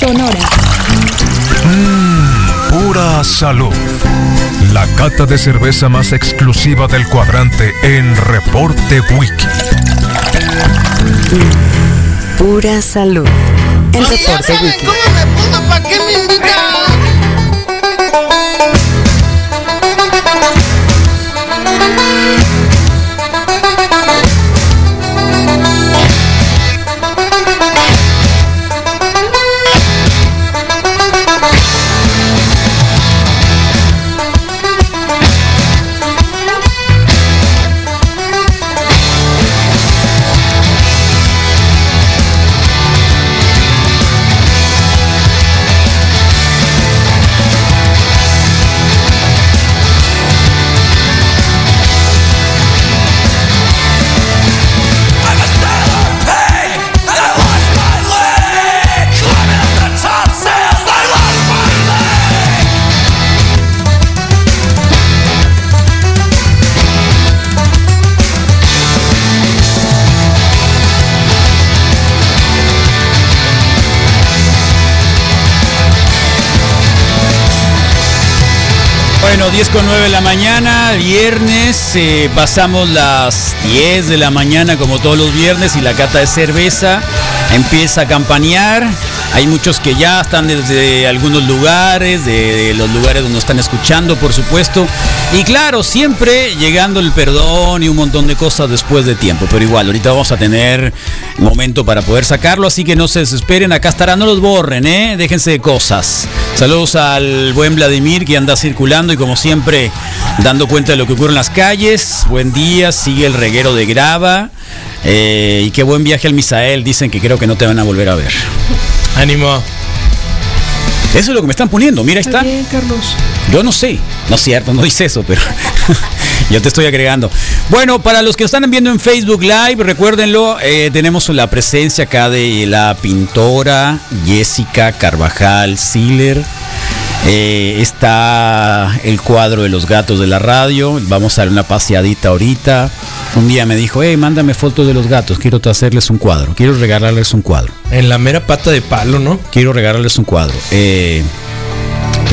Sonora. Mmm, pura salud. La cata de cerveza más exclusiva del cuadrante en Reporte Wiki. Pura salud. En Reporte Wiki. ¿Cómo me pongo? ¿Para qué Bueno, 10 con 9 de la mañana, viernes, eh, pasamos las 10 de la mañana como todos los viernes y la cata de cerveza empieza a campanear. Hay muchos que ya están desde algunos lugares, de, los lugares donde están escuchando, por supuesto. Y claro, siempre llegando el perdón y un montón de cosas después de tiempo. Pero igual, ahorita vamos a tener momento para poder sacarlo, así que no se desesperen. Acá estará, no los borren, ¿eh? Déjense de cosas. Saludos al buen Vladimir que anda circulando y como siempre dando cuenta de lo que ocurre en las calles. Buen día, sigue el reguero de grava. Eh, y qué buen viaje al Misael. Dicen que creo que no te van a volver a ver. Ánimo. Eso es lo que me están poniendo. Mira, ahí está. bien, Carlos. Yo no sé. No es cierto, no dice eso, pero yo te estoy agregando. Bueno, para los que están viendo en Facebook Live, recuérdenlo, eh, tenemos la presencia acá de la pintora Jessica Carvajal Siller. Eh, está el cuadro de los gatos de la radio. Vamos a dar una paseadita ahorita. Un día me dijo, hey, mándame fotos de los gatos. Quiero hacerles un cuadro. Quiero regalarles un cuadro. En la mera pata de palo, ¿no? Quiero regalarles un cuadro. Eh,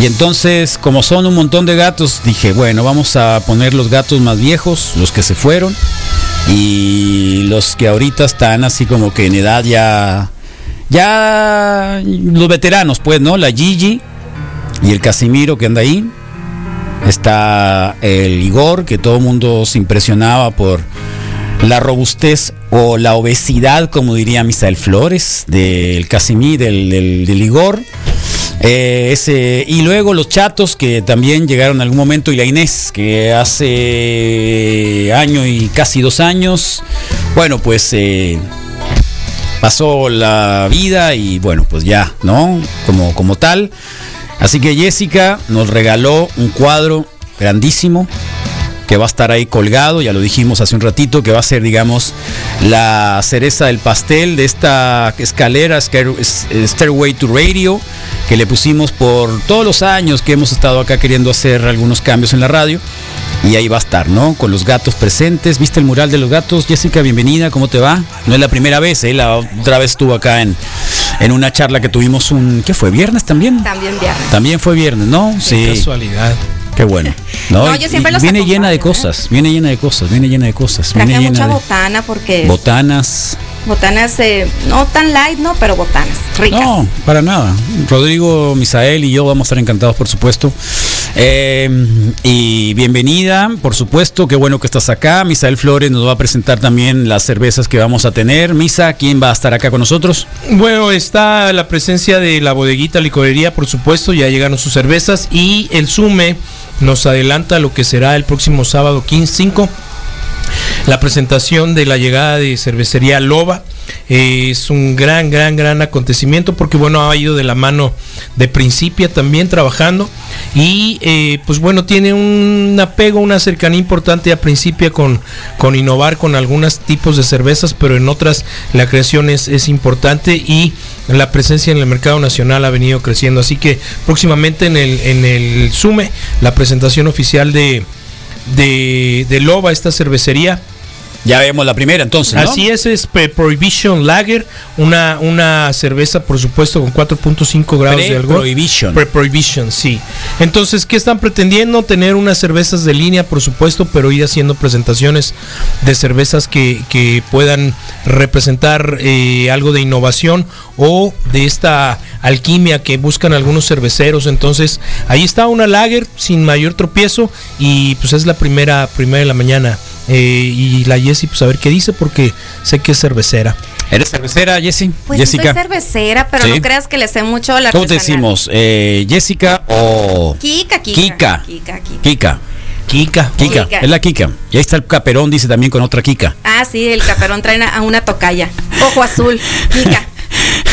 y entonces, como son un montón de gatos, dije, bueno, vamos a poner los gatos más viejos, los que se fueron, y los que ahorita están así como que en edad ya, ya los veteranos, pues, ¿no? La Gigi y el Casimiro que anda ahí. Está el Igor, que todo el mundo se impresionaba por la robustez o la obesidad, como diría Misael Flores, del del, del, del Igor. Eh, ese, y luego los chatos que también llegaron en algún momento y la Inés que hace año y casi dos años, bueno pues eh, pasó la vida y bueno pues ya, ¿no? Como, como tal. Así que Jessica nos regaló un cuadro grandísimo que va a estar ahí colgado, ya lo dijimos hace un ratito, que va a ser, digamos, la cereza del pastel de esta escalera Stairway to Radio, que le pusimos por todos los años que hemos estado acá queriendo hacer algunos cambios en la radio. Y ahí va a estar, ¿no? Con los gatos presentes. ¿Viste el mural de los gatos? Jessica, bienvenida, ¿cómo te va? No es la primera vez, ¿eh? La otra vez estuvo acá en, en una charla que tuvimos un... ¿Qué fue? ¿Viernes también? También viernes. También fue viernes, ¿no? Sí. Casualidad. Qué bueno. No, No, yo siempre los viene llena de ¿eh? cosas, viene llena de cosas, viene llena de cosas. Traje Viene mucha llena de botana porque botanas. Botanas eh, no tan light, no, pero botanas ricas. No, para nada. Rodrigo, Misael y yo vamos a estar encantados, por supuesto. Eh, y bienvenida, por supuesto. Qué bueno que estás acá. Misael Flores nos va a presentar también las cervezas que vamos a tener. Misa, ¿quién va a estar acá con nosotros? Bueno, está la presencia de la bodeguita licorería, por supuesto, ya llegaron sus cervezas y el Sume nos adelanta lo que será el próximo sábado 15-5, la presentación de la llegada de cervecería Loba. Eh, es un gran, gran, gran acontecimiento porque bueno, ha ido de la mano de Principia también trabajando y eh, pues bueno, tiene un apego, una cercanía importante a Principia con, con innovar con algunos tipos de cervezas, pero en otras la creación es, es importante y la presencia en el mercado nacional ha venido creciendo. Así que próximamente en el, en el SUME, la presentación oficial de, de, de Loba, esta cervecería Ya vemos la primera entonces, ¿no? Así es, es Pre- Prohibition Lager, una, una cerveza, por supuesto, con 4.5 grados de alcohol. Pre-Prohibition. Pre-Prohibition, sí. Entonces, ¿qué están pretendiendo? Tener unas cervezas de línea, por supuesto, pero ir haciendo presentaciones de cervezas que, que puedan representar eh, algo de innovación o de esta alquimia que buscan algunos cerveceros. Entonces, ahí está una lager sin mayor tropiezo y pues es la primera, primera de la mañana. Eh, y la Jessie, pues a ver qué dice, porque sé que es cervecera. ¿Eres cervecera, Jessie? Pues sí Jessica. soy cervecera, pero Sí. no creas que le sé mucho la ¿Cómo te decimos? Eh, ¿Jessica o Kika, Kika. Kika? Kika, Kika. Kika. Kika. Kika. Kika. Es la Kika. Y ahí está el caperón, dice también con otra Kika. Ah, sí, el caperón trae a una tocaya. Ojo azul. Kika.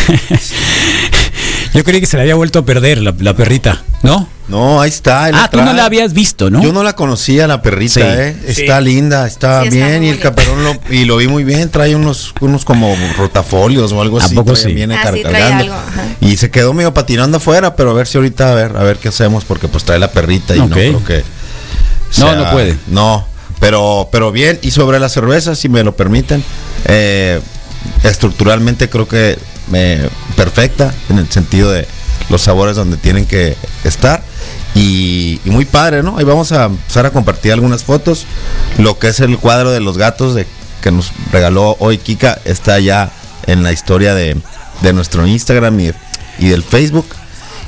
Yo creí que se le había vuelto a perder la, la perrita, ¿no? No, ahí está. Ah, tú no la habías visto, ¿no? Yo no la conocía, la perrita, Sí. ¿eh? Sí. Está linda, está Sí, bien. y el caperón lo, y lo vi muy bien. Trae unos, unos como rotafolios o algo ¿A así. poco trae- sí? Viene Ah, sí, trae cargando. algo, ajá. Y se quedó medio patinando afuera, pero a ver si ahorita, a ver, a ver qué hacemos, porque pues trae la perrita y no creo que. No, no puede. No, pero, pero bien. Y sobre la cerveza, si me lo permiten, eh, estructuralmente creo que perfecta en el sentido de los sabores donde tienen que estar. Y, muy padre, ¿no? Ahí vamos a empezar a compartir algunas fotos. Lo que es el cuadro de los gatos que nos regaló hoy Kika está ya en la historia de, de nuestro Instagram y, del Facebook.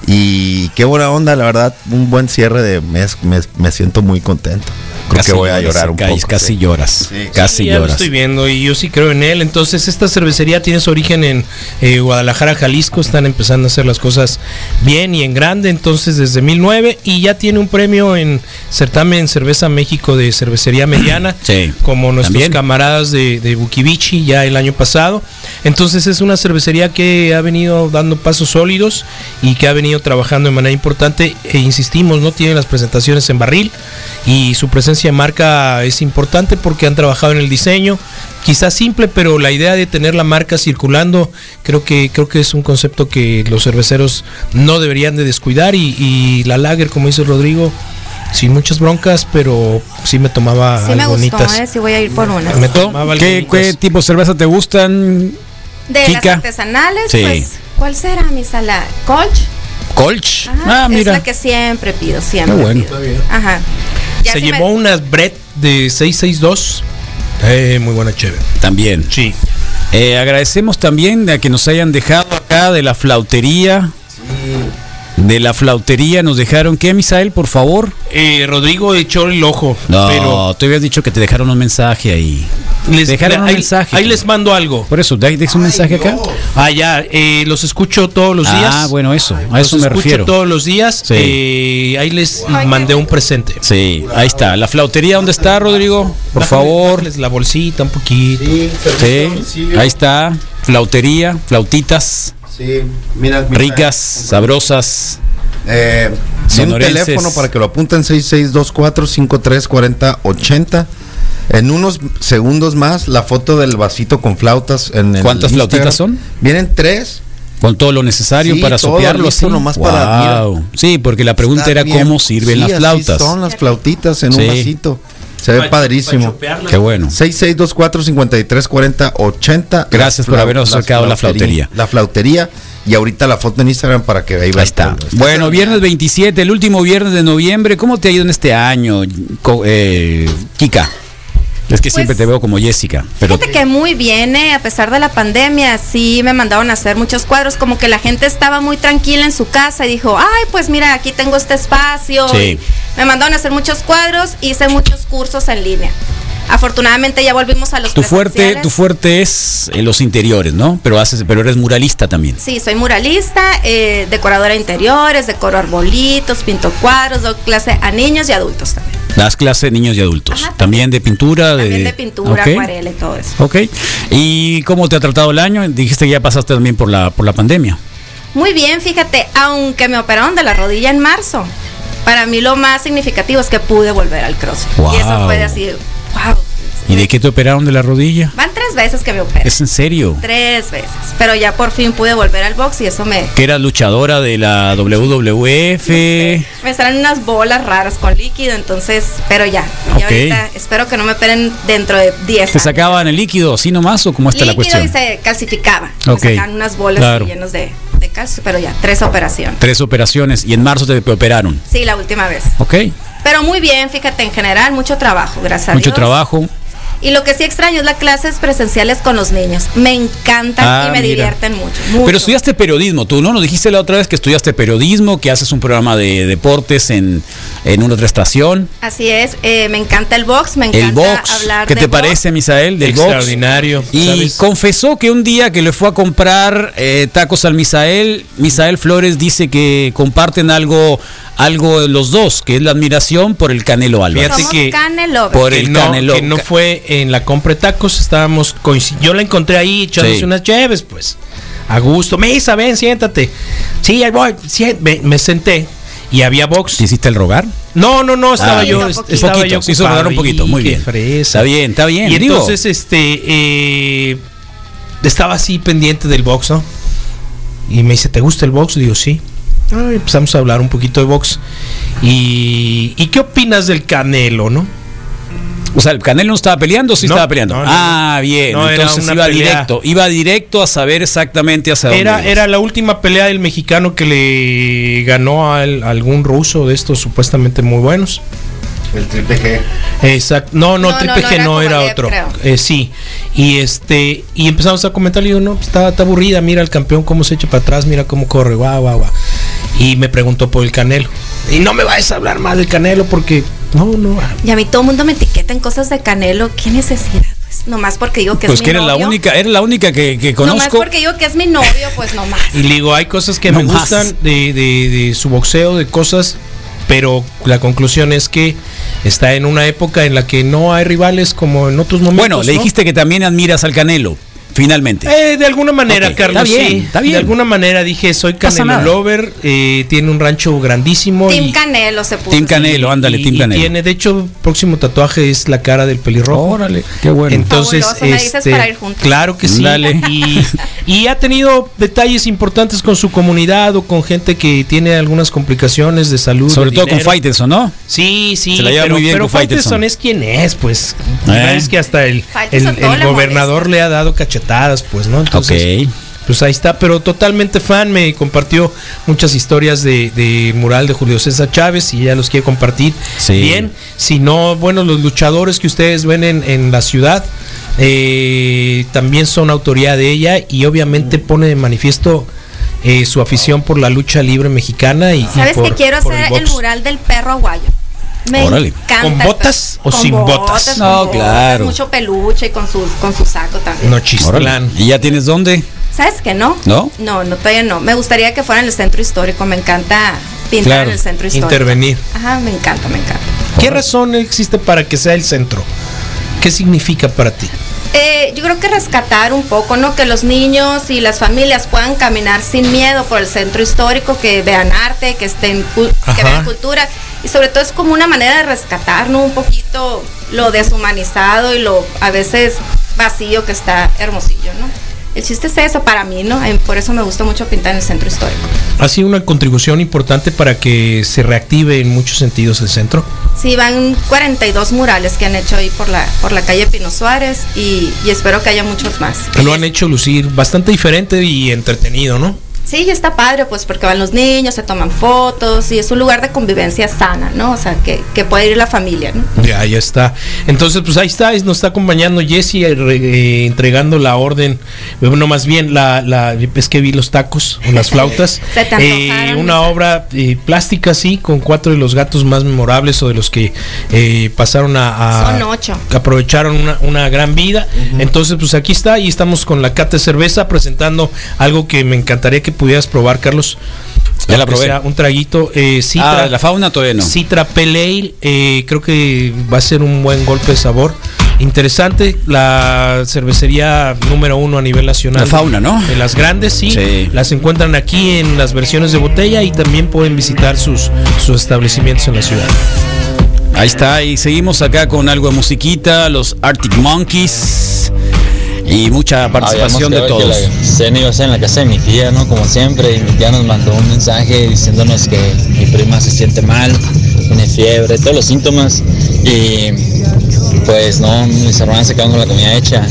Y qué buena onda, la verdad, un buen cierre de mes, me, me siento muy contento. Creo Casi que voy a llorar un poco. Casi sí. lloras. Sí. Casi Sí, ya lo estoy viendo y yo sí creo en él. Entonces, esta cervecería tiene su origen en eh, Guadalajara, Jalisco. Están empezando a hacer las cosas bien y en grande. Entonces, desde 2009 y ya tiene un premio en certamen Cerveza México de cervecería mediana. Sí, Como nuestros también. camaradas de, de Bukivichi ya el año pasado. Entonces, es una cervecería que ha venido dando pasos sólidos y que ha venido trabajando de manera importante. E insistimos, no tiene las presentaciones en barril y su presencia marca es importante porque han trabajado en el diseño, quizás simple, pero la idea de tener la marca circulando creo que creo que es un concepto que los cerveceros no deberían de descuidar y, y la lager, como dice Rodrigo, sin muchas broncas, pero sí me tomaba Sí me gustó, bonitas. eh, sí voy a ir por unas. Me tomaba ¿Qué, tipo de cerveza te gustan? De las artesanales, Sí. pues, ¿cuál será mi sala? ¿Colch? Colch. Ajá, ah, mira. Es la que siempre pido, siempre. Qué bueno. pido. Ajá. Ya Se si me- llevó unas Brett de 662. Eh, muy buena chévere. También. Sí. Eh, agradecemos también a que nos hayan dejado acá de la flautería. De la flautería nos dejaron, ¿qué, Misael, por favor? Eh, Rodrigo echó el ojo, No, pero tú habías dicho que te dejaron un mensaje ahí. les, dejaron un ahí, mensaje. ahí les mando algo. Por eso, ¿de- dejas un mensaje acá? Ah, ya, eh, los escucho todos los días. Ah, bueno, eso, a Los eso me escucho refiero. todos los días. Sí. Eh, ahí les mandé un presente. Sí, ahí está. ¿La flautería dónde está, Rodrigo? Por Bájale- favor. la bolsita un poquito. Sí, ahí está. Flautería, flautitas Sí, mira, mira, ricas, sabrosas. Eh, un teléfono para que lo apunten 6624-5340-80. En unos segundos más, la foto del vasito con flautas. En el ¿Cuántas Instagram. flautitas son? Vienen tres. Con todo lo necesario Sí, para sopearlo así. nomás para-. Sí, porque la pregunta era bien. cómo sirven Sí, las así flautas. Son las flautitas en Sí. un vasito. Se ve Pa- pa padrísimo. Qué bueno. 6624-5340-80. Gracias por habernos las acercado la flautería. La flautería. Y ahorita la foto en Instagram para que ahí Ahí está. Bueno, viernes 27, el último viernes de noviembre. ¿Cómo te ha ido en este año, Co- eh, Kika? Es que Pues, siempre te veo como Jessica, pero Fíjate que muy bien, eh, a pesar de la pandemia, sí me mandaron a hacer muchos cuadros, como que la gente estaba muy tranquila en su casa y dijo, ay, pues mira, aquí tengo este espacio. Sí. Me mandaron a hacer muchos cuadros, hice muchos cursos en línea. Afortunadamente ya volvimos a los tu fuerte, tu fuerte es en los interiores, ¿no? Pero haces, pero eres muralista también. Sí, soy muralista, eh, decoradora de interiores, decoro arbolitos, pinto cuadros, doy clase a niños y adultos también. Das clase de niños y adultos. Ajá, también de pintura, También de, de pintura, acuarela y todo eso. Ok. ¿Y cómo te ha tratado el año? Dijiste que ya pasaste también por la por la pandemia. Muy bien, fíjate, aunque me operaron de la rodilla en marzo, para mí lo más significativo es que pude volver al cross. Wow. Y eso fue así, wow. ¿Y de qué te operaron de la rodilla? Van tres veces que me operé. ¿Es en serio? Tres veces. Pero ya por fin pude volver al box y eso me, Que eras luchadora de la WWF. me salen unas bolas raras con líquido, entonces, pero ya. Y ahorita espero que no me operen dentro de 10 ¿Te sacaban el líquido así nomás o cómo está la líquido cuestión? y se calcificaba. Ok. Me sacaban unas bolas Claro. llenas de, de calcio, pero ya, tres operaciones. Tres operaciones y en marzo te operaron. Sí, la última vez. ¿Ok? Pero muy bien, fíjate, en general, mucho trabajo, gracias a Mucho Dios. trabajo. Y lo que sí extraño es las clases presenciales con los niños. Me encantan Ah, y me mira. divierten mucho, mucho. Pero estudiaste periodismo, tú, ¿no? Nos dijiste la otra vez que estudiaste periodismo, que haces un programa de deportes en, en una otra estación. Así es, eh, me encanta el box, me encanta El box. hablar ¿Qué de te box. parece, Misael, del box? Extraordinario. Y ¿sabes? confesó que un día que le fue a comprar eh, tacos al Misael, Misael Flores dice que comparten algo, algo los dos, que es la admiración por el Canelo Álvarez. Fíjate que- Canelovers. Por que el no, Canelo. que no fue en la compra de tacos, estábamos coinci- Yo la encontré ahí echándose Sí. unas cheves, pues. A gusto. Misa, ven, siéntate. Sí, ahí voy. sí, me, me senté y había box. ¿Te hiciste el rogar? No, no, no, estaba Ah, yo. un est- poquito. Estaba Poquito, yo se hizo rogar un poquito, muy bien. fresa. Está bien, está bien, Y digo. entonces, este, eh, estaba así pendiente del box, ¿no? Y me dice, ¿te gusta el box? Digo, sí. Ah, y empezamos a hablar un poquito de box. Y, ¿y qué opinas del Canelo, no? O sea, el Canelo no estaba peleando, o sí No, estaba peleando. no, no, ah, bien. No, era entonces iba pelea. directo, iba directo a saber exactamente hacia dónde. Era, era la última pelea del mexicano que le ganó a, al- a algún ruso de estos supuestamente muy buenos. El triple G. Exacto. No, no, No, Triple no, no G era no era Kovalev, otro. Eh, sí. Y este, y empezamos a comentar, y yo, no, pues, está, está aburrida, mira el campeón cómo se echa para atrás, mira cómo corre, guau, guau, guau. Y me preguntó por el Canelo. Y no me vayas a hablar más del Canelo porque no, no. Y a mí todo el mundo me etiqueta en cosas de Canelo. ¿Qué necesidad? Pues nomás porque digo que Pues es que mi eres la novio. única, eres la única que, que Nomás conozco. porque digo que es mi novio, pues nomás. Y le digo, hay cosas que No me más. gustan de, de- de su boxeo, de cosas, pero la conclusión es que está en una época en la que no hay rivales como en otros momentos. Bueno, le ¿no? dijiste que también admiras al Canelo, finalmente. Eh, de alguna manera, Ok, Carlos, está bien, sí. está bien. De alguna manera dije, soy Canelo. Lover, eh, tiene un rancho grandísimo. Team y, Canelo se puso. Team. Canelo, ándale, Team y Canelo. tiene, de hecho, próximo tatuaje es la cara del pelirrojo. Órale, qué bueno. Entonces, Fabuloso, me dices este, para ir juntos. claro que sí. Dale. Y, y ha tenido detalles importantes con su comunidad o con gente que tiene algunas complicaciones de salud. Sobre de todo con. Faitelson, ¿no? Sí, sí, Se la lleva pero, muy bien pero con Faitelson. Faitelson es quien es, pues. Eh. Es que hasta el, el, el gobernador le ha dado pues, ¿no? Entonces, Ok. pues ahí está, pero totalmente fan, me compartió muchas historias de, de mural de Julio César Chávez y ya los quiere compartir. Sí. Bien, si no, bueno, los luchadores que ustedes ven en, en la ciudad eh, también son autoridad de ella y obviamente pone de manifiesto eh, su afición por la lucha libre mexicana y, y ¿Sabes por- que quiero hacer el, box. mural del perro aguayo? Me Órale. encanta. ¿Con botas o sin botas? No, claro. Mucho peluche y con su, con su saco también. No chistlán. ¿Y ya tienes dónde? ¿Sabes que no? ¿No? No, no, todavía no. Me gustaría que fuera en el centro histórico. Me encanta pintar Claro, en el centro histórico. Intervenir. Ajá, me encanta, me encanta. ¿Qué razón existe para que sea el centro? ¿Qué significa para ti? Eh, yo creo que rescatar un poco, ¿no? Que los niños y las familias puedan caminar sin miedo por el centro histórico, que vean arte, que estén que vean cultura y sobre todo es como una manera de rescatar, ¿no? Un poquito lo deshumanizado y lo a veces vacío que está Hermosillo, ¿no? El chiste es eso para mí, ¿no? Por eso me gusta mucho pintar en el centro histórico. Ha sido una contribución importante para que se reactive en muchos sentidos el centro. Sí, van 42 murales que han hecho ahí por la por la calle Pino Suárez y, y espero que haya muchos más. Lo han hecho lucir bastante diferente y entretenido, ¿no? Sí, está padre, pues porque van los niños, se toman fotos y es un lugar de convivencia sana, ¿no? O sea, que, que puede ir la familia, ¿no? Ya, ya está. Entonces, pues ahí está, es- nos está acompañando Jessy eh, eh, entregando la orden. Bueno, más bien, la, la, es que vi los tacos o las flautas. Se te Eh, una obra eh, plástica, sí, con cuatro de los gatos más memorables o de los que eh, pasaron a, a- Son ocho. que aprovecharon una, una gran vida. Entonces, pues aquí está y estamos con la cata de cerveza presentando algo que me encantaría que pudieras probar, Carlos. Ya la probé. sea Un traguito. Eh, Citra, Ah, la fauna todavía no. Citra Pale Ale, eh, creo que va a ser un buen golpe de sabor. Interesante, la cervecería número uno a nivel nacional. La Fauna, ¿no? De las grandes, sí. Sí. Las encuentran aquí en las versiones de botella y también pueden visitar sus, sus establecimientos en la ciudad. Ahí está, y seguimos acá con algo de musiquita, los Arctic Monkeys. Y mucha participación de todos. cena iba a ser en la casa de mi tía, ¿no? Como siempre, y mi tía nos mandó un mensaje diciéndonos que mi prima se siente mal, tiene fiebre, todos los síntomas. Y pues no, mis hermanas se quedaron con la comida hecha.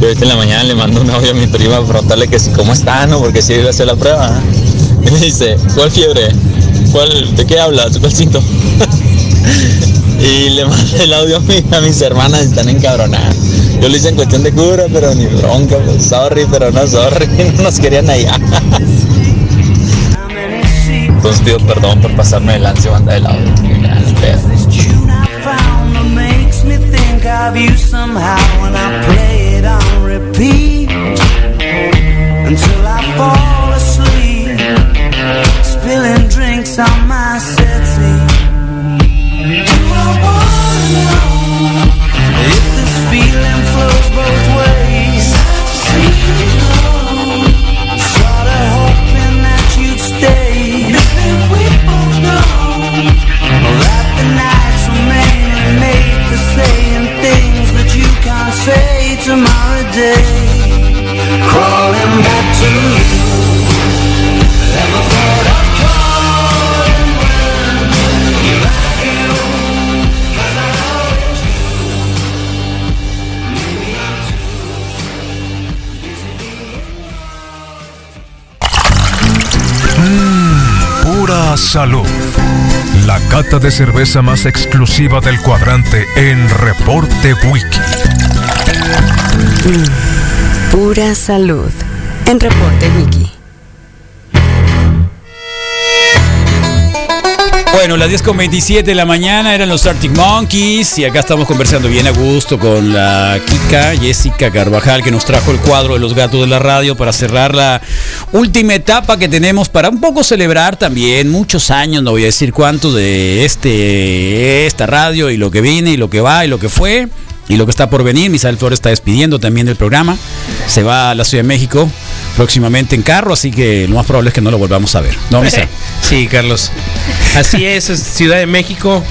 Y ahorita en la mañana le mando un audio a mi prima para preguntarle que si cómo está, ¿no? Porque si iba a hacer la prueba. Y me dice, ¿cuál fiebre? ¿Cuál, ¿De qué hablas? ¿Cuál síntoma? Y le mandé el audio a, mi- a mis hermanas, están encabronadas. Yo lo hice en cuestión de cura, pero ni bronca, pues, sorry, pero no sorry, no nos querían allá. Entonces pido perdón por pasarme el ansia banda on repeat until I fall asleep, spilling drinks on my Salud. La cata de cerveza más exclusiva del cuadrante en Reporte Wiki. Pura salud. En Reporte Wiki. Bueno, las 10 con 27 de la mañana eran los Arctic Monkeys y acá estamos conversando bien a gusto con la Kika Jessica Carvajal que nos trajo el cuadro de los gatos de la radio para cerrar la última etapa que tenemos para un poco celebrar también muchos años, no voy a decir cuántos, de este esta radio y lo que viene y lo que va y lo que fue y lo que está por venir. Misael Flores está despidiendo también del programa. Se va a la Ciudad de México próximamente en carro, así que lo más probable es que no lo volvamos a ver. ¿No, Misael? Sí, Carlos. Así es, Ciudad de México.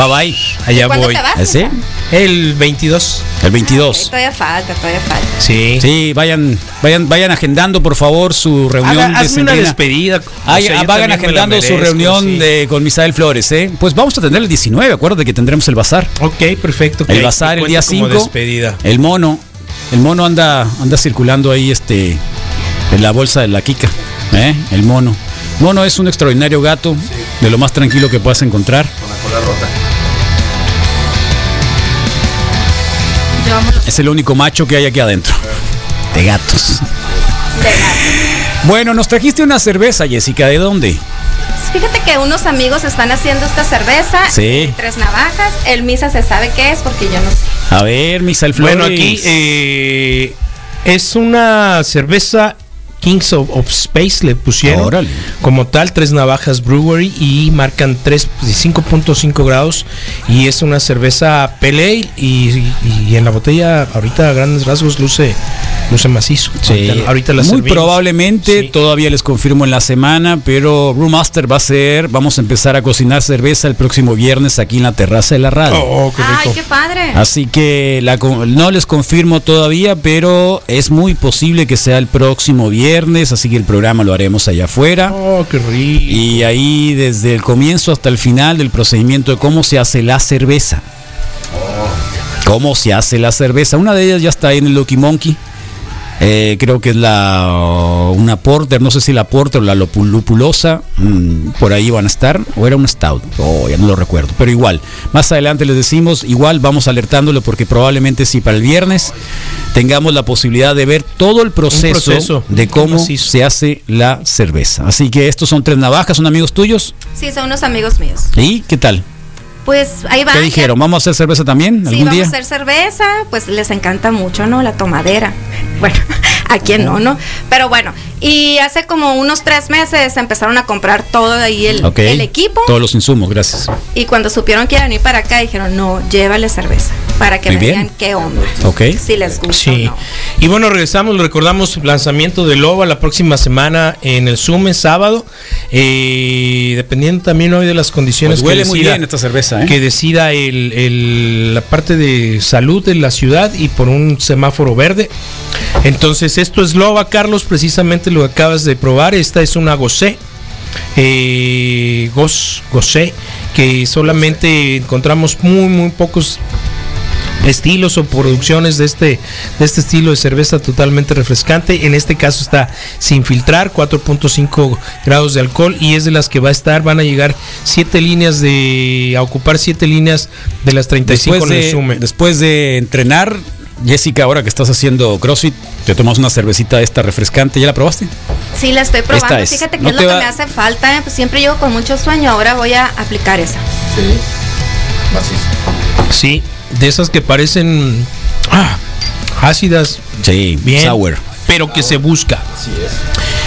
Bye bye. Allá ¿Cuándo voy. te vas? ¿Sí? El 22. El Ay, 22. todavía falta, todavía falta. Sí. Sí, vayan, vayan, vayan agendando por favor su reunión Haga- de hazme una despedida. O Ay, sea, yo vayan la agendando su reunión sí. de, con Misael Flores, ¿eh? Pues vamos a tener el 19, acuérdate que tendremos el bazar. Ok, perfecto. El bazar el día como 5. despedida. El mono, el mono anda, anda circulando ahí este en la bolsa de la Kika, ¿eh? El mono. Mono es un extraordinario gato, de lo más tranquilo que puedas encontrar. Yo amo los Es el único macho que hay aquí adentro. De gatos. de gato. Bueno, nos trajiste una cerveza, Jessica, ¿de dónde? Fíjate que unos amigos están haciendo esta cerveza. Sí. eh, Tres navajas. El misa se sabe qué es porque yo no sé. A ver, Misael Flores. Bueno, aquí eh, es una cerveza Kings of, of Space, le pusieron Órale. como tal, tres navajas brewery y marcan 3, 5.5 grados y es una cerveza pale ale y, y en la botella ahorita a grandes rasgos luce, luce macizo. Sí, ahorita, ahorita la muy servimos. probablemente, Sí. todavía les confirmo en la semana, pero Brewmaster va a ser, vamos a empezar a cocinar cerveza el próximo viernes aquí en la terraza de la radio. Oh, qué Ay, qué padre. Así que la con- no les confirmo todavía, pero es muy posible que sea el próximo viernes, así que el programa lo haremos allá afuera. Oh, qué rico. Y ahí desde el comienzo hasta el final del procedimiento de cómo se hace la cerveza. Cómo se hace la cerveza. Una de ellas ya está ahí en el Lucky Monkey. Eh, creo que es la una porter, no sé si la porter o la lupulosa, mm, por ahí van a estar, o era un stout, oh, ya no lo recuerdo, pero igual, más adelante les decimos, igual vamos alertándolo porque probablemente si para el viernes tengamos la posibilidad de ver todo el proceso, proceso de cómo se hace la cerveza. Así que estos son tres navajas, son amigos tuyos, Sí, son unos amigos míos. ¿y qué tal? Pues ahí va. ¿Qué dijeron? ¿Vamos a hacer cerveza también Sí, algún vamos día? a hacer cerveza, pues les encanta mucho, ¿no? La tomadera. Bueno, a quién no, ¿no? Pero bueno, Y hace como unos tres meses empezaron a comprar todo ahí el, el equipo. Todos los insumos, gracias. Y cuando supieron que iban a venir para acá, dijeron, no, llévale cerveza. Para que Muy bien. digan qué onda. Ok. Si les gusta. Sí. o no. Y bueno, regresamos, lo recordamos, lanzamiento de Loba la próxima semana en el Zoom, sábado. Eh, dependiendo también hoy de las condiciones Pues huele que muy decida, bien esta cerveza, ¿eh? que decida el- el- la parte de salud de la ciudad y por un semáforo verde. Entonces, esto es Loba, Carlos, precisamente lo acabas de probar. Esta es una Gosé. Eh, Gos, Gosé, que solamente encontramos muy, muy pocos estilos o producciones de este, de este estilo de cerveza totalmente refrescante. En este caso está sin filtrar, 4.5 grados de alcohol y es de las que va a estar, van a llegar siete líneas de, a ocupar siete líneas de las 35 Después en el de, Sume. después de entrenar, Jessica, ahora que estás haciendo CrossFit, te tomas una cervecita esta refrescante. ¿Ya la probaste? Sí, la estoy probando. Esta es. Fíjate que No es lo que me hace falta. ¿eh? Pues siempre llego con mucho sueño. Ahora voy a aplicar esa. Sí, de esas que parecen ah, ácidas, Sí, bien, sour. pero que se busca.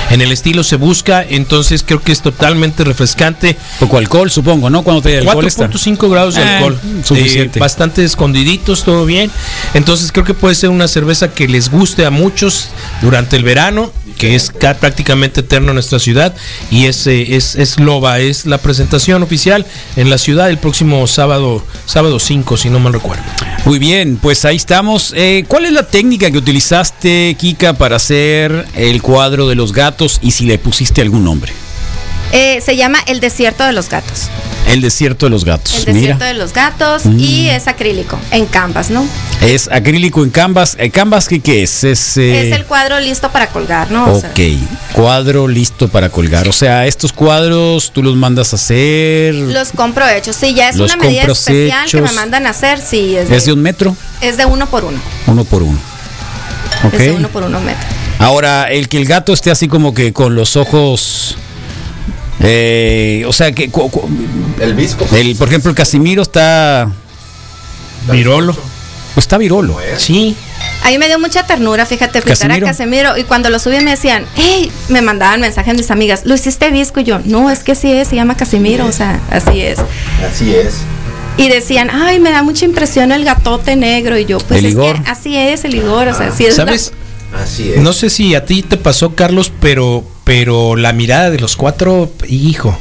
En el estilo se busca, entonces creo que es totalmente refrescante. Poco alcohol, supongo, ¿no? Cuando te alcohol está. 4.5 grados de Ah, alcohol. suficiente. Eh, bastante escondiditos, todo bien. Entonces creo que puede ser una cerveza que les guste a muchos durante el verano, que es ca- prácticamente eterno en nuestra ciudad. Y es, es, es Loba, es la presentación oficial en la ciudad el próximo sábado, sábado 5, si no mal recuerdo. Muy bien, pues ahí estamos. Eh, ¿Cuál es la técnica que utilizaste, Kika, para hacer el cuadro de los gatos y si le pusiste algún nombre? Eh, se llama El Desierto de los Gatos. El desierto de los gatos. El Desierto Mira, de los Gatos Mm. y es acrílico en canvas, ¿no? Es acrílico en canvas. ¿El canvas qué, qué es? Es, eh, Es el cuadro listo para colgar, ¿no? O sea, Ok, cuadro listo para colgar. O sea, estos cuadros tú los mandas a hacer. los compro hechos. Sí, ya es Los una medida especial que me mandan a hacer. Sí, es ¿Es de un metro? es de uno por uno. Uno por uno. Ok. Es de uno por uno metro. Ahora, el que el gato esté así como que con los ojos. eh, o sea, que. cu- cu- El visco. el, por ejemplo, el Casimiro está. Virolo. Pues está virolo. Sí. A mí me dio mucha ternura, fíjate, pintar Casimiro. a Casemiro. Y cuando lo subí me decían, hey, me mandaban mensajes mis amigas, ¿lo hiciste visco? Y yo, no, es que así es, se llama Casimiro, o sea, así es. Así es. Y decían, ay, me da mucha impresión el gatote negro. Y yo, pues El es Igor. que así es el Igor, o sea, así es. la- ¿Sabes? Así es. No sé si a ti te pasó, Carlos, pero, pero la mirada de los cuatro, hijo.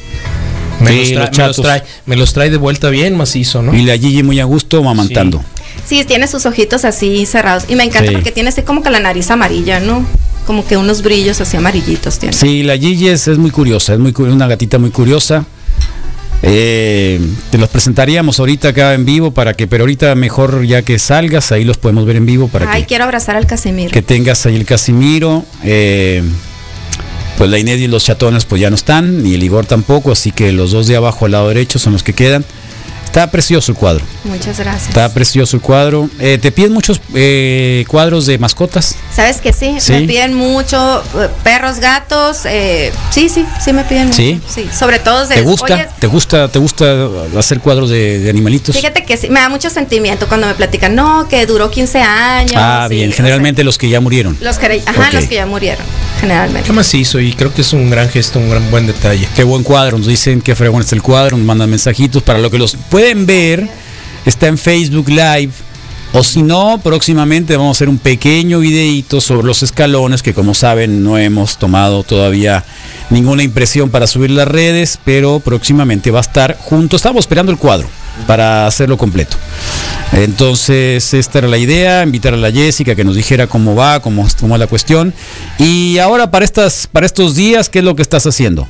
Me, Sí, los, trae, los me los trae, me los trae de vuelta bien macizo, ¿no? Y la Gigi muy a gusto mamantando. Sí, tiene sus ojitos así cerrados. Y me encanta Sí. porque tiene así como que la nariz amarilla, ¿no? Como que unos brillos así amarillitos tiene. Sí, la Gigi es, es muy curiosa, es muy una gatita muy curiosa. Eh, te los presentaríamos ahorita acá en vivo para que, pero ahorita mejor ya que salgas, ahí los podemos ver en vivo para Ay, que, quiero abrazar al Casimiro. que tengas ahí el Casimiro. eh, pues la Inés y los chatones pues ya no están, ni el Igor tampoco, así que los dos de abajo al lado derecho son los que quedan. Está precioso el cuadro, Muchas gracias. está precioso el cuadro. Eh, ¿Te piden muchos eh, cuadros de mascotas? ¿Sabes que sí? Sí. Me piden mucho eh, perros, gatos. eh, sí, sí, sí me piden mucho. Sí. Sí, sobre todo de ¿Te gusta? Oye, ¿Te gusta, te gusta hacer cuadros de, de animalitos? Fíjate que sí, me da mucho sentimiento cuando me platican, no, que duró 15 años. Ah, bien, o generalmente los que ya murieron. los que, ajá, Ok. los que ya murieron, generalmente. ¿Qué más hizo? Y creo que es un gran gesto, un gran buen detalle. Qué buen cuadro, nos dicen que fregón está el cuadro, nos mandan mensajitos para lo que los pueden ver. Está en Facebook Live. O si no, próximamente vamos a hacer un pequeño videíto sobre los escalones, que como saben no hemos tomado todavía ninguna impresión para subir las redes, pero próximamente va a estar junto. Estamos esperando el cuadro para hacerlo completo. Entonces, esta era la idea, invitar a la Jessica que nos dijera cómo va, cómo, cómo es la cuestión. Y ahora para estas, para estos días, ¿qué es lo que estás haciendo?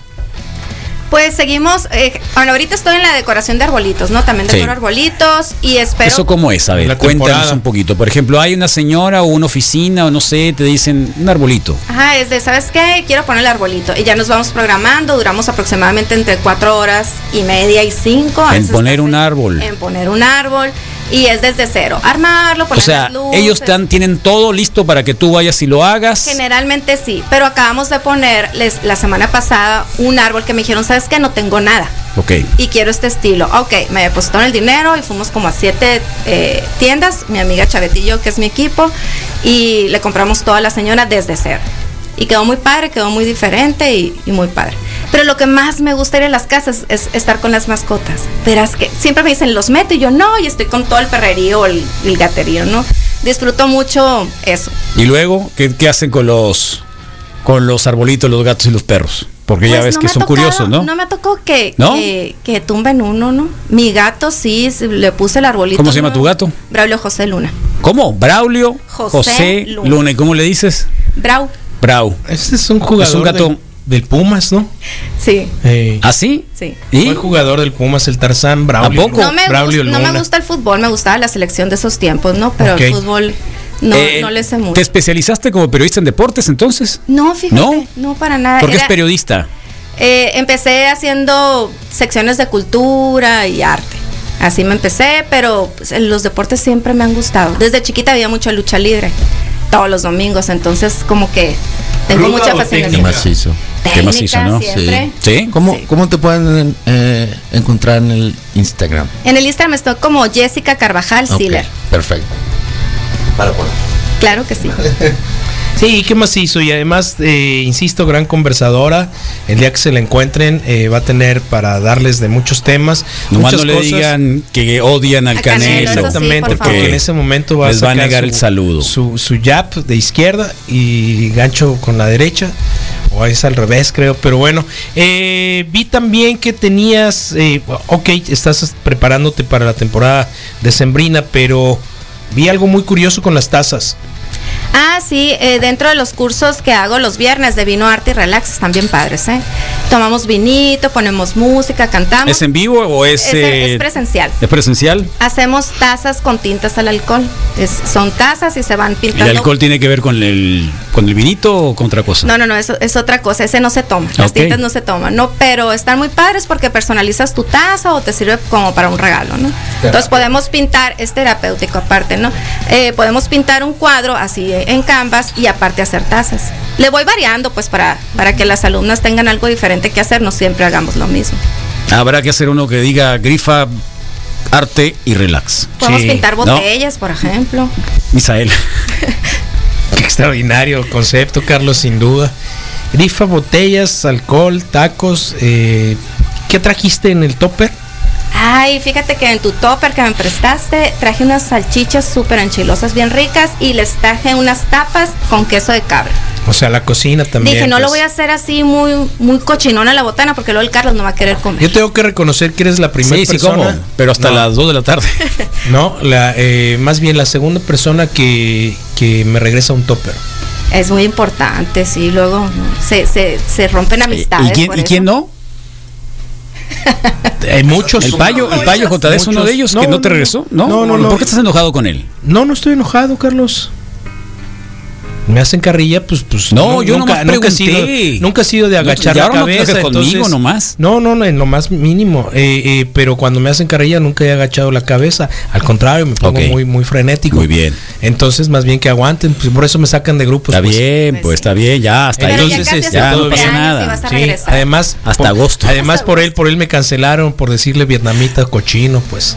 Pues seguimos, eh, bueno, ahorita estoy en la decoración de arbolitos, ¿no? También Sí. decoro arbolitos y espero... ¿Eso cómo es? A ver, La cuéntanos temporada. un poquito. Por ejemplo, hay una señora o una oficina o no sé, te dicen un arbolito. Ajá, es de, ¿sabes qué? Quiero poner el arbolito. Y ya nos vamos programando, duramos aproximadamente entre cuatro horas y media y cinco. En poner un árbol. En poner un árbol. Y es desde cero. Armarlo, O poner sea, las luces. ellos están, tienen todo listo para que tú vayas y lo hagas. Generalmente sí, pero acabamos de ponerles la semana pasada un árbol que me dijeron, ¿sabes qué? No tengo nada. Ok. y quiero este estilo. Ok, me depositaron el dinero y fuimos como a siete eh, tiendas, mi amiga Chavetillo, que es mi equipo, y le compramos toda la señora desde cero. Y quedó muy padre, quedó muy diferente y, y muy padre. Pero lo que más me gusta ir a las casas es estar con las mascotas. Verás que siempre me dicen, los meto y yo no, y estoy con todo el perrerío, el, el gaterío, ¿no? Disfruto mucho eso. Y luego, ¿qué, qué hacen con los con los arbolitos, los gatos y los perros? Porque ya Pues ves no que son tocado- curiosos, ¿no? No me tocó que, ¿No? que, que tumben uno, ¿no? Mi gato sí, sí, le puse el arbolito. ¿Cómo se llama tu gato? Braulio José Luna. ¿Cómo? Braulio José José, Luna. Luna. ¿Y cómo le dices? Brau, Brau. Este es un jugador Es un gato- del, del Pumas, ¿no? sí, Eh, ¿Ah, sí? sí. ¿Y? Fue jugador del Pumas, el Tarzán, Braulio. ¿A poco? No me, Braulio no me gusta el fútbol, me gustaba la selección de esos tiempos, ¿no? Pero el fútbol no, Eh, no le sé mucho. ¿Te especializaste como periodista en deportes entonces? No, fíjate, ¿No? no, para nada. Porque es Era- periodista. eh, empecé haciendo secciones de cultura y arte. Así me empecé, pero pues, los deportes siempre me han gustado. Desde chiquita había mucha lucha libre, todos los domingos, entonces como que tengo ¿Ruda mucha o Qué fascinación. macizo. Qué macizo, ¿no? siempre. ¿Sí? ¿Cómo, Sí. ¿Cómo te pueden eh, encontrar en el Instagram? En el Instagram estoy como Jessica Carvajal Ok, Siller. Perfecto. Para poner. Claro que sí. Sí, ¿qué más hizo? Y además, eh, insisto, gran conversadora. El día que se la encuentren, eh, va a tener para darles de muchos temas. Nomás muchas no le digan que odian al A Canelo, Canelo. eso sí, Exactamente, por porque en ese momento va Les a va a negar su, el saludo. Su, su jab de izquierda y gancho con la derecha. O es al revés, creo. Pero bueno, eh, vi también que tenías. eh, ok, estás preparándote para la temporada decembrina, pero vi algo muy curioso con las tazas. Ah, sí, eh, dentro de los cursos que hago los viernes de vino, arte y relax, están bien padres, ¿eh? Tomamos vinito, ponemos música, cantamos. ¿Es en vivo o es, Es- eh, es presencial. ¿Es presencial? Hacemos tazas con tintas al alcohol. Es- son tazas y se van ¿El pintando. alcohol tiene que ver con el, con el vinito o con otra cosa? No, no, no, eso es otra cosa. Ese no se toma. Las tintas no se toman, ¿no? Pero están muy padres porque personalizas tu taza o te sirve como para un regalo, ¿no? Entonces podemos pintar, es terapéutico aparte, ¿no? Eh, podemos pintar un cuadro así en canvas y aparte hacer tazas. Le voy variando, pues, para, para que las alumnas tengan algo diferente que hacer, no siempre hagamos lo mismo. Habrá que hacer uno que diga grifa, arte y relax. Podemos Sí, pintar ¿no? botellas, por ejemplo. Misael. Qué extraordinario concepto, Carlos, sin duda. Grifa, botellas, alcohol, tacos. eh, ¿Qué trajiste en el topper? Ay, fíjate que en tu topper que me prestaste traje unas salchichas súper enchilosas, bien ricas, y les traje unas tapas con queso de cabra. O sea, la cocina también. Dije, no lo pues. voy a hacer así muy, muy cochinona la botana porque luego el Carlos no va a querer comer. Yo tengo que reconocer que eres la primera Sí, sí, persona. ¿cómo? Pero hasta No, las 2 de la tarde. No, la, eh, más bien la segunda persona que, que me regresa un topper. Es muy importante, sí, luego se, se, se rompen amistades. ¿Y quién, por ¿y eso. quién no? Hay muchos. El payo, el payo JD es uno de ellos que No, no te regresó. ¿No? no, no, no. ¿Por qué estás enojado con él? No, no estoy enojado, Carlos. Me hacen carrilla, pues, pues. No, yo nomás he sido, nunca he sido de No, agachar la no te cabeza. enojes conmigo entonces- nomás. No, no, no, en lo más mínimo. eh, eh, pero cuando me hacen carrilla nunca he agachado la cabeza. Al contrario, me pongo muy, muy frenético. Muy bien. Entonces, más bien que aguanten. Pues por eso me sacan de grupos. Está pues. bien, pues está bien, ya, hasta Pero ahí. ya Entonces, casi este, ya no todo pasa nada. Sí, además Hasta por- agosto. Además Hasta por él, por él me cancelaron por decirle vietnamita cochino, pues.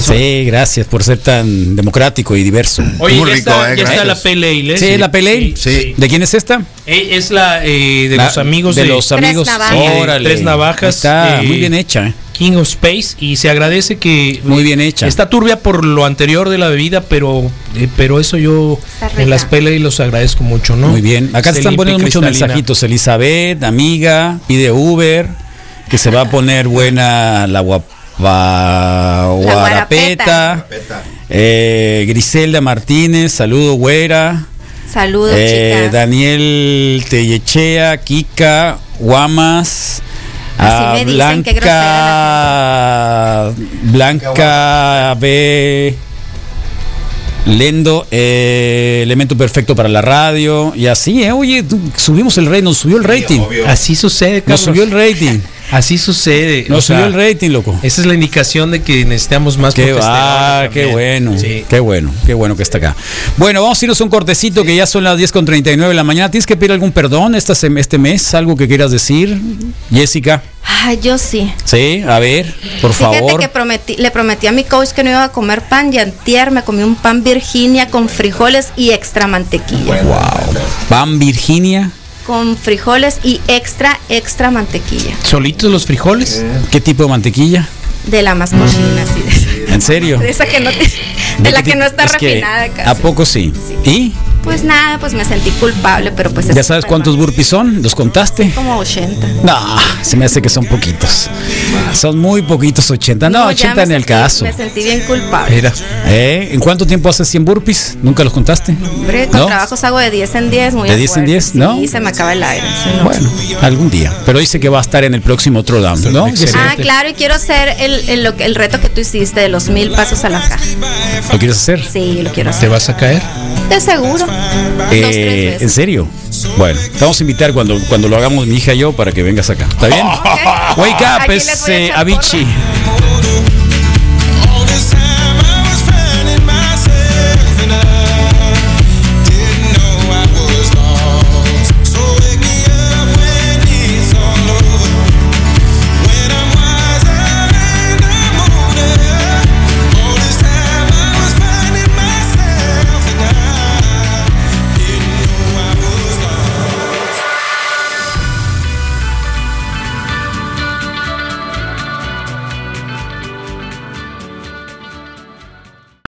Sí, gracias por ser tan democrático y diverso. Oye, Muy ya, rico, está, eh, ya está la ¿eh? Sí, la Ale. Sí. ¿De quién es esta? Eh, Es la eh, de La- los amigos de, de, los amigos. Navajas. De Órale. Tres Navajas, Está eh, muy bien hecha. ¿eh? King of Space y se agradece que Muy bien hecha. Está turbia por lo anterior de la bebida, pero eh, pero eso yo en las Pale Ale los agradezco mucho, ¿no? Muy bien. Acá te están poniendo muchos cristalina. mensajitos. Elizabeth, amiga, pide Uber, que se va a poner buena la guapa. Guarapeta. Eh, Griselda Martínez, saludo, güera. Saludos, Eh. Daniel Tellechea, Kika, Guamas. Así ah, me dicen, qué grosera Blanca, Blanca B. Lendo, eh, elemento perfecto para la radio. Y así, eh, oye, subimos el rating, nos subió el rating. Así sucede, Nos subió el rating. Así sucede. Nos o sea, subió el rating, loco. Esa es la indicación de que necesitamos más Qué va, qué bueno, Sí. qué bueno, qué bueno que está acá. Bueno, vamos a irnos a un cortecito que ya son las 10 con 39 de la mañana. ¿Tienes que pedir algún perdón esta este mes? ¿Algo que quieras decir? Jessica, Ay, yo sí. sí, a ver, por Fíjate favor. que prometí, le prometí a mi coach que no iba a comer pan y antier me comí un pan Virginia con frijoles y extra mantequilla. Wow. Pan Virginia con frijoles y extra, extra mantequilla. ¿Solitos los frijoles? ¿Qué tipo de mantequilla? De la más cochina, así de, ¿En serio? de esa que no, te- de ¿De la que no está Es que, refinada casi. ¿A poco sí? ¿Y? Pues nada, pues me sentí culpable, pero pues ¿Ya es sabes cuántos burpees son? ¿Los contaste? Como 80. No, se me hace que son poquitos. Son muy poquitos, 80. No, ya 80 me ni el caso. Me sentí bien culpable. Mira. ¿Eh? ¿En cuánto tiempo haces 100 burpees? ¿Nunca los contaste? Hombre, con ¿No? trabajos hago de 10 en 10, muy ¿De a 10 en fuerza. 10? ¿No? Sí, se me acaba el aire. sí, no. Bueno, algún día. Pero dice que va a estar en el próximo Throwdown, ¿no? Excelente. Ah, claro, y quiero hacer el, el, reto que tú hiciste de los mil pasos a la caja. ¿Lo quieres hacer? Sí, lo quiero ¿Te hacer. vas a caer? De seguro. Dos, tres Eh, veces. ¿En serio? Bueno, te vamos a invitar cuando, cuando lo hagamos mi hija y yo para que vengas acá. ¿Está bien? Ok. Wake up, Aquí es eh, Avicii.